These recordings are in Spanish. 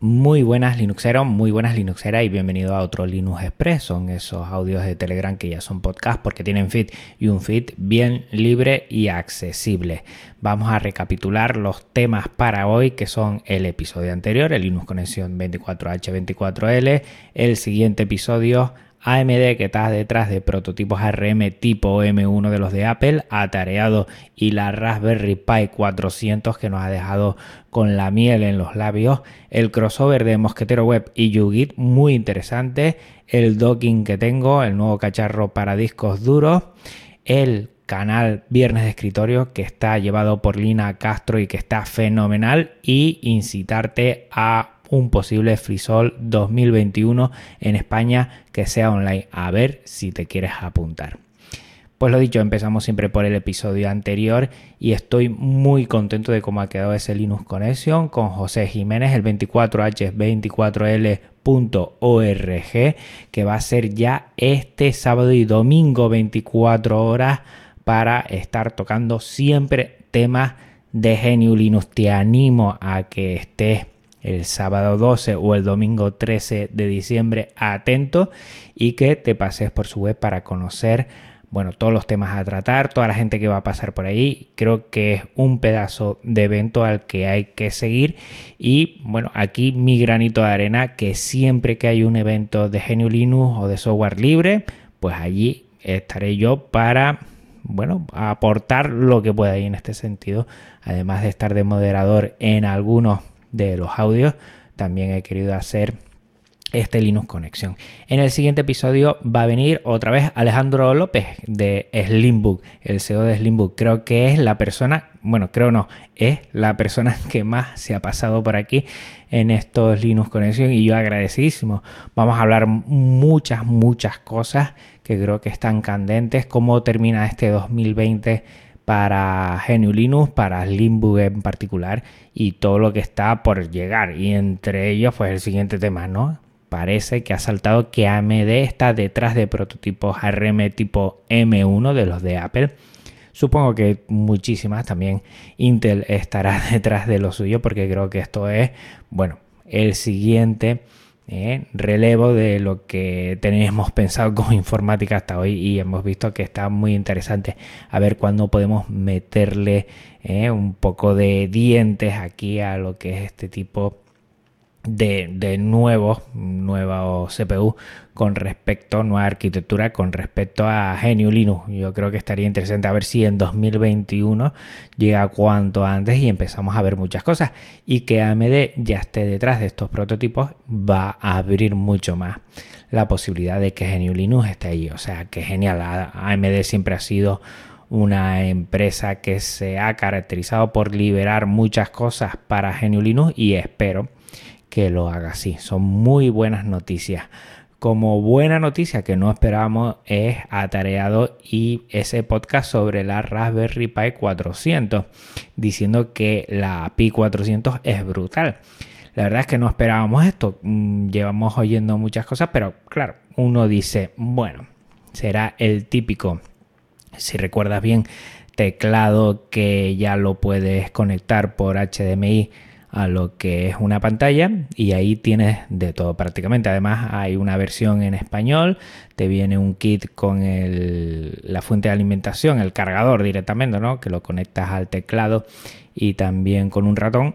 Muy buenas Linuxeros, muy buenas Linuxeras y bienvenido a otro Linux Express. Son esos audios de Telegram que ya son podcast porque tienen feed y un feed bien libre y accesible. Vamos a recapitular los temas para hoy que son el episodio anterior, el Linux Conexión 24H24L, el siguiente episodio AMD que está detrás de prototipos ARM tipo M1 de los de Apple, atareado y la Raspberry Pi 400 que nos ha dejado con la miel en los labios, el crossover de Mosquetero Web y YouGit muy interesante, el docking que tengo, el nuevo cacharro para discos duros, el canal Viernes de Escritorio que está llevado por Lina Castro y que está fenomenal y incitarte a un posible FreeSol 2021 en España que sea online. A ver si te quieres apuntar. Pues lo dicho, empezamos siempre por el episodio anterior y estoy muy contento de cómo ha quedado ese Linux Connection con José Jiménez, el 24H24L.org, que va a ser ya este sábado y domingo 24 horas para estar tocando siempre temas de Genio Linux. Te animo a que estés el sábado 12 o el domingo 13 de diciembre atento y que te pases por su web para conocer bueno, todos los temas a tratar, toda la gente que va a pasar por ahí. Creo que es un pedazo de evento al que hay que seguir. Y bueno, aquí mi granito de arena, que siempre que hay un evento de Genio Linux o de software libre, pues allí estaré yo para, bueno, aportar lo que pueda ahí en este sentido. Además de estar de moderador en algunos de los audios, también he querido hacer este Linux Conexión. En el siguiente episodio va a venir otra vez Alejandro López de Slimbook, el CEO de Slimbook. Creo que es la persona, bueno, creo no, es la persona que más se ha pasado por aquí en estos Linux Conexión y yo agradecidísimo. Vamos a hablar muchas, muchas cosas que creo que están candentes, cómo termina este 2020 para GNU Linux, para Limbo en particular y todo lo que está por llegar. Y entre ellos, pues el siguiente tema, ¿no? Parece que ha saltado que AMD está detrás de prototipos ARM tipo M1 de los de Apple. Supongo que muchísimas también Intel estará detrás de lo suyo porque creo que esto es, bueno, el siguiente ¿eh? relevo de lo que teníamos pensado como informática hasta hoy y hemos visto que está muy interesante a ver cuándo podemos meterle ¿eh? un poco de dientes aquí a lo que es este tipo de, de nuevos, nuevos CPU con respecto a nueva arquitectura, con respecto a GNU Linux. Yo creo que estaría interesante a ver si en 2021 llega cuanto antes y empezamos a ver muchas cosas. Y que AMD ya esté detrás de estos prototipos va a abrir mucho más la posibilidad de que GNU Linux esté ahí. O sea, que genial. AMD siempre ha sido una empresa que se ha caracterizado por liberar muchas cosas para GNU Linux y espero que lo haga así. Son muy buenas noticias. Como buena noticia que no esperábamos es atareado y ese podcast sobre la Raspberry Pi 400 diciendo que la Pi 400 es brutal. La verdad es que no esperábamos esto. Mm, llevamos oyendo muchas cosas, pero claro, uno dice, bueno, será el típico, si recuerdas bien, teclado que ya lo puedes conectar por HDMI a lo que es una pantalla y ahí tienes de todo prácticamente. Además hay una versión en español, te viene un kit con la fuente de alimentación, el cargador directamente, ¿no? que lo conectas al teclado y también con un ratón.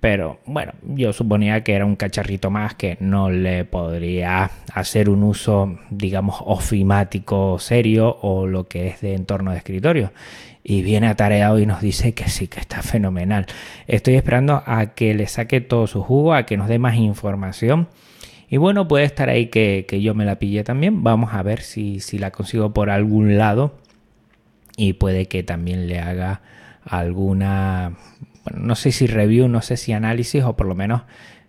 Pero bueno, yo suponía que era un cacharrito más que no le podría hacer un uso, digamos, ofimático serio o lo que es de entorno de escritorio y viene atareado y nos dice que sí, que está fenomenal. Estoy esperando a que le saque todo su jugo, a que nos dé más información. Y bueno, puede estar ahí que, yo me la pille también. Vamos a ver si, si la consigo por algún lado. Y puede que también le haga alguna, bueno, no sé si review, no sé si análisis o por lo menos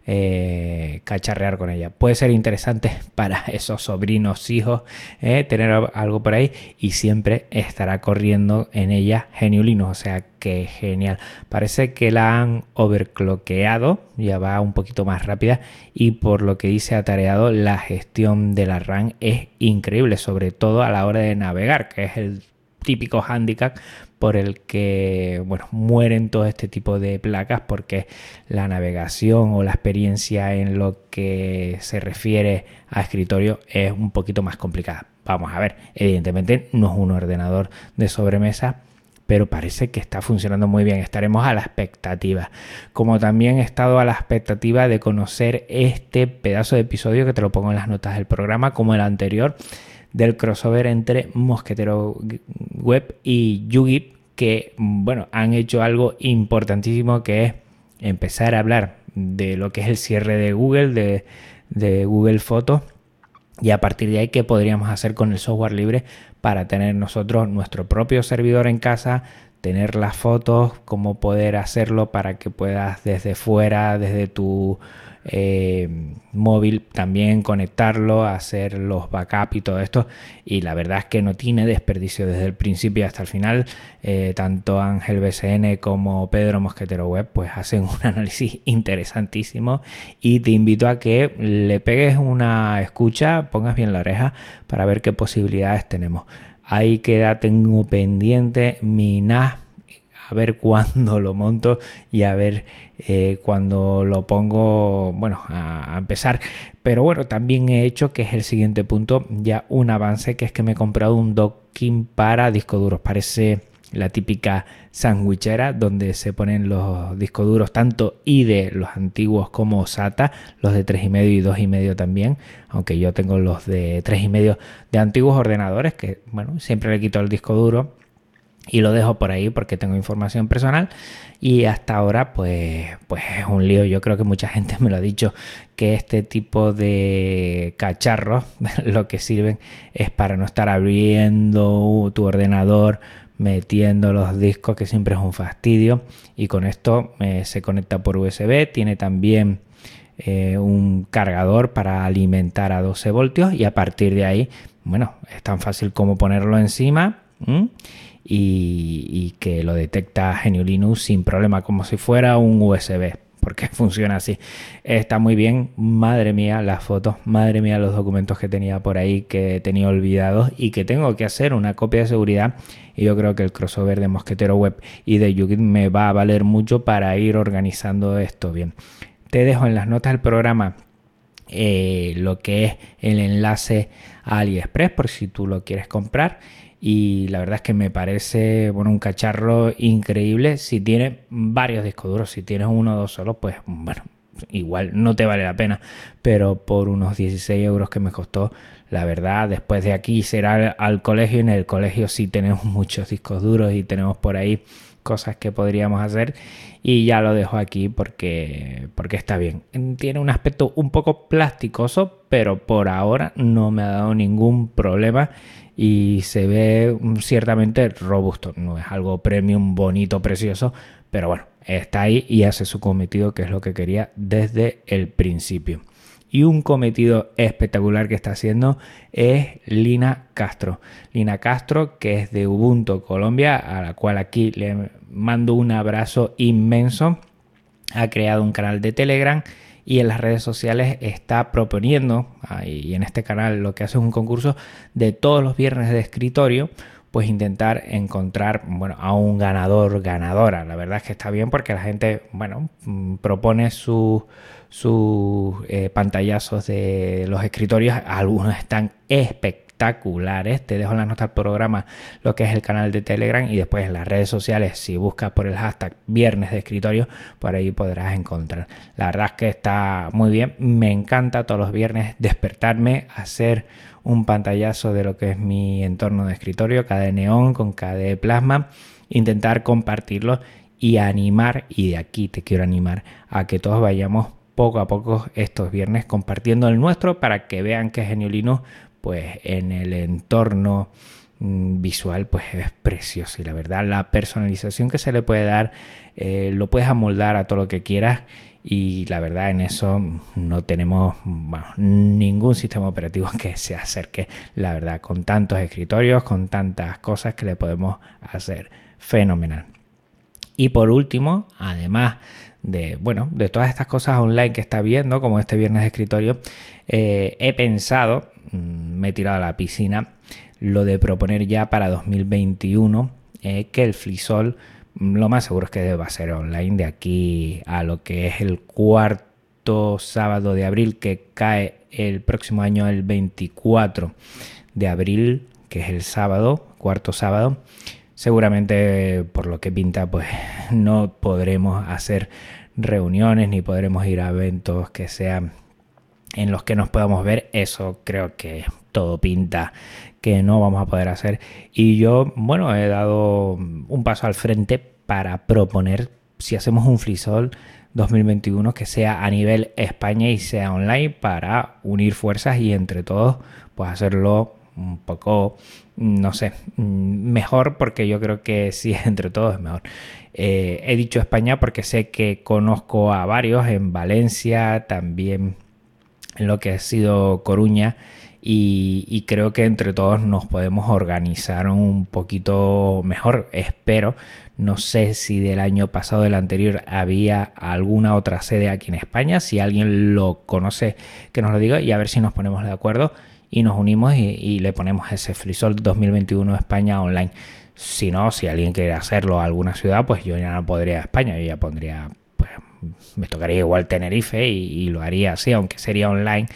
eh, cacharrear con ella. Puede ser interesante para esos sobrinos, hijos, eh, tener algo por ahí y siempre estará corriendo en ella Geniulino, o sea que genial. Parece que la han overcloqueado, ya va un poquito más rápida y por lo que dice atareado, la gestión de la RAM es increíble, sobre todo a la hora de navegar, que es el típico handicap por el que bueno, mueren todo este tipo de placas porque la navegación o la experiencia en lo que se refiere a escritorio es un poquito más complicada. Vamos a ver, evidentemente no es un ordenador de sobremesa, pero parece que está funcionando muy bien. Estaremos a la expectativa. Como también he estado a la expectativa de conocer este pedazo de episodio que te lo pongo en las notas del programa, como el anterior, del crossover entre Mosquetero Web y Yugi, que bueno, han hecho algo importantísimo que es empezar a hablar de lo que es el cierre de Google, de, de Google Fotos y a partir de ahí qué podríamos hacer con el software libre para tener nosotros nuestro propio servidor en casa, tener las fotos, cómo poder hacerlo para que puedas desde fuera, desde tu eh, móvil también conectarlo, hacer los backups y todo esto. Y la verdad es que no tiene desperdicio desde el principio hasta el final. Eh, tanto Ángel BCN como Pedro Mosquetero Web pues hacen un análisis interesantísimo y te invito a que le pegues una escucha, pongas bien la oreja para ver qué posibilidades tenemos. Ahí queda, tengo pendiente mi NAS a ver cuándo lo monto y a ver eh, cuando lo pongo, bueno, a, empezar. Pero bueno, también he hecho, que es el siguiente punto, ya un avance, que es que me he comprado un docking para discos duros. Parece la típica sandwichera donde se ponen los discos duros tanto de los antiguos como SATA, los de 3,5 y 2,5 también, aunque yo tengo los de 3,5 de antiguos ordenadores que bueno, siempre le quito el disco duro y lo dejo por ahí porque tengo información personal. Y hasta ahora pues, pues es un lío. Yo creo que mucha gente me lo ha dicho que este tipo de cacharros lo que sirven es para no estar abriendo tu ordenador, metiendo los discos que siempre es un fastidio. Y con esto eh, se conecta por USB, tiene también eh, un cargador para alimentar a 12 voltios. Y a partir de ahí, bueno, es tan fácil como ponerlo encima y, que lo detecta GNU Linux sin problema, como si fuera un USB, porque funciona así. Está muy bien, madre mía, las fotos, madre mía, los documentos que tenía por ahí que tenía olvidados y que tengo que hacer una copia de seguridad. Y yo creo que el crossover de Mosquetero Web y de Yugit me va a valer mucho para ir organizando esto bien. Te dejo en las notas del programa eh, lo que es el enlace a AliExpress por si tú lo quieres comprar y la verdad es que me parece bueno, un cacharro increíble. Si tiene varios discos duros, si tienes uno o dos solo, pues bueno, igual no te vale la pena, pero por unos 16 euros que me costó, la verdad, después de aquí será al colegio, en el colegio sí tenemos muchos discos duros y tenemos por ahí cosas que podríamos hacer y ya lo dejo aquí porque, porque está bien. Tiene un aspecto un poco plasticoso, pero por ahora no me ha dado ningún problema y se ve ciertamente robusto. No es algo premium, bonito, precioso, pero bueno, está ahí y hace su cometido, que es lo que quería desde el principio. Y un cometido espectacular que está haciendo es Lina Castro. Lina Castro, que es de Ubuntu Colombia, a la cual aquí le mando un abrazo inmenso. Ha creado un canal de Telegram y en las redes sociales está proponiendo, y en este canal lo que hace es un concurso de todos los viernes de escritorio, pues intentar encontrar bueno, a un ganador, ganadora. La verdad es que está bien porque la gente, bueno, mm, propone sus eh, pantallazos de los escritorios, algunos están espectaculares espectaculares. Te dejo en las notas del programa lo que es el canal de Telegram y después en las redes sociales, si buscas por el hashtag viernes de escritorio, por ahí podrás encontrar. La verdad es que está muy bien. Me encanta todos los viernes despertarme, hacer un pantallazo de lo que es mi entorno de escritorio, cada neón con cada plasma, intentar compartirlo y animar, y de aquí te quiero animar a que todos vayamos poco a poco estos viernes compartiendo el nuestro para que vean que Geniolino pues en el entorno mm, visual pues es precioso. Y la verdad la personalización que se le puede dar eh, lo puedes amoldar a todo lo que quieras. Y la verdad en eso no tenemos ningún sistema operativo que se acerque la verdad con tantos escritorios con tantas cosas que le podemos hacer. Fenomenal. Y por último además de bueno de todas estas cosas online que está viendo como este viernes de escritorio eh, he pensado Mm, me he tirado a la piscina lo de proponer ya para 2021 eh, que el Flisol lo más seguro es que va a ser online de aquí a lo que es el cuarto sábado de abril que cae el próximo año el 24 de abril, que es el sábado, cuarto sábado. Seguramente por lo que pinta pues no podremos hacer reuniones ni podremos ir a eventos que sean en los que nos podamos ver. Eso creo que todo pinta que no vamos a poder hacer. Y yo, bueno, he dado un paso al frente para proponer si hacemos un frisol 2021 que sea a nivel España y sea online para unir fuerzas y entre todos pues hacerlo un poco, no sé, mejor porque yo creo que sí, entre todos es mejor. Eh, he dicho España porque sé que conozco a varios en Valencia, también en lo que ha sido Coruña y, creo que entre todos nos podemos organizar un poquito mejor, espero. No sé si del año pasado, del anterior, había alguna otra sede aquí en España. Si alguien lo conoce, que nos lo diga y a ver si nos ponemos de acuerdo y nos unimos y, le ponemos ese Frisol 2021 España online. Si no, si alguien quiere hacerlo a alguna ciudad, pues yo ya no podría a España, yo ya pondría, pues me tocaría igual Tenerife y lo haría así, aunque sería online.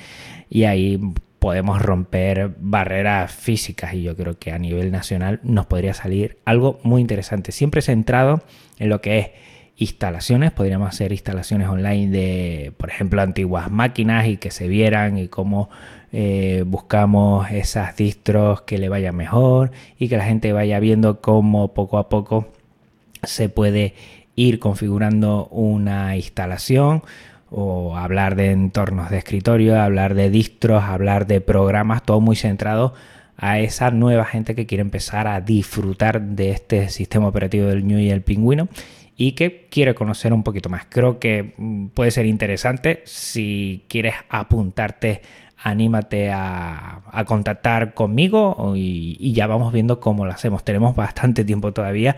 Y ahí podemos romper barreras físicas y yo creo que a nivel nacional nos podría salir algo muy interesante, siempre centrado en lo que es instalaciones, podríamos hacer instalaciones online de, por ejemplo, antiguas máquinas y que se vieran y cómo eh, buscamos esas distros que le vayan mejor y que la gente vaya viendo cómo poco a poco se puede ir configurando una instalación o hablar de entornos de escritorio, hablar de distros, hablar de programas, todo muy centrado a esa nueva gente que quiere empezar a disfrutar de este sistema operativo del New y el Pingüino y que quiere conocer un poquito más. Creo que mm, puede ser interesante si quieres apuntarte anímate a, contactar conmigo y, y, ya vamos viendo cómo lo hacemos. Tenemos bastante tiempo todavía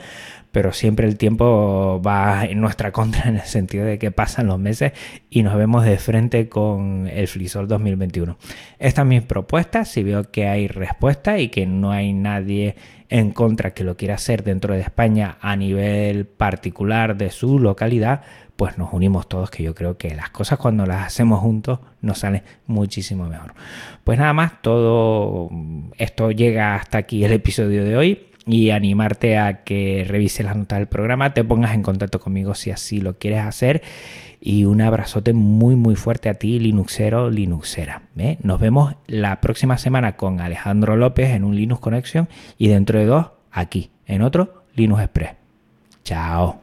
pero siempre el tiempo va en nuestra contra en el sentido de que pasan los meses y nos vemos de frente con el Flisol 2021. Esta es mi propuesta, si veo que hay respuesta y que no hay nadie en contra que lo quiera hacer dentro de España a nivel particular de su localidad, pues nos unimos todos, que yo creo que las cosas cuando las hacemos juntos nos salen muchísimo mejor. Pues nada más, todo esto llega hasta aquí el episodio de hoy y animarte a que revises las notas del programa, te pongas en contacto conmigo si así lo quieres hacer. Y un abrazote muy muy fuerte a ti, Linuxero, Linuxera. ¿eh? Nos vemos la próxima semana con Alejandro López en un Linux Connection y dentro de dos aquí, en otro Linux Express. Chao.